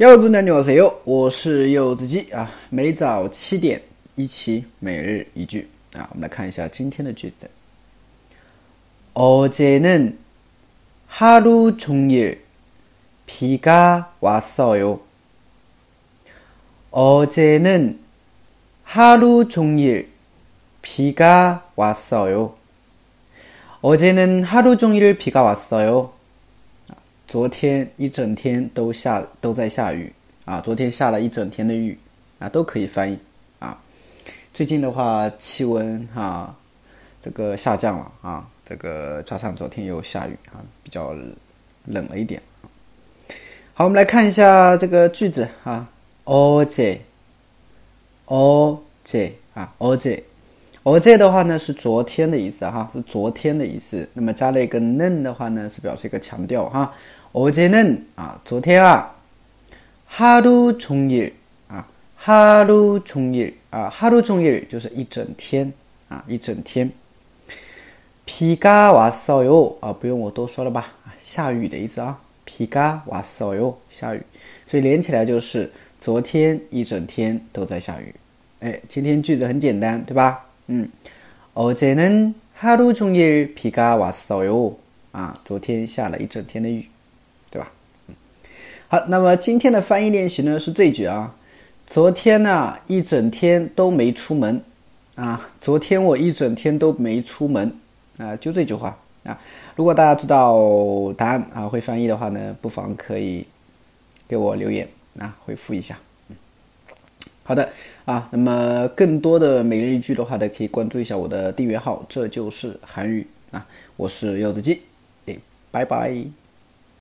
여러분안녕하세요，我是柚子鸡啊。每早七点一起每日一句啊。我们来看一下今天的句子。어제는하루종일비가왔어요。 어제는하루종일비가왔어 요。 어제는하루종일비가왔어 요。 昨天一整天都下都在下雨啊！昨天下了一整天的雨啊，都可以翻译啊。最近的话，气温哈这个下降了啊，这个加上昨天又下雨啊，比较冷了一点。好，我们来看一下这个句子啊。어제어제啊，어제어제的话呢是昨天的意思哈，是昨天的意思。那么加了一个는的话呢，是表示一个强调哈。 어제는啊，昨天啊，하루종일啊，하루종일啊，하루종일就是一整天啊，一整天。비가왔어요啊，不用我多说了吧？下雨的意思啊，비가왔어 요， 下雨，所以连起来就是昨天一整天都在下雨。哎，今天句子很简单，对吧？嗯，어제는하루종일비가왔어 요， 啊，昨天下了一整天的雨。 对吧？嗯，好，那么今天的翻译练习呢是这句啊。昨天呢一整天都没出门啊，昨天我一整天都没出门啊，就这句话啊。如果大家知道答案啊会翻译的话呢，不妨可以给我留言啊回复一下。嗯，好的啊，那么更多的每日一句的话呢，可以关注一下我的订阅号，这就是韩语啊。我是柚子鸡，哎，拜拜。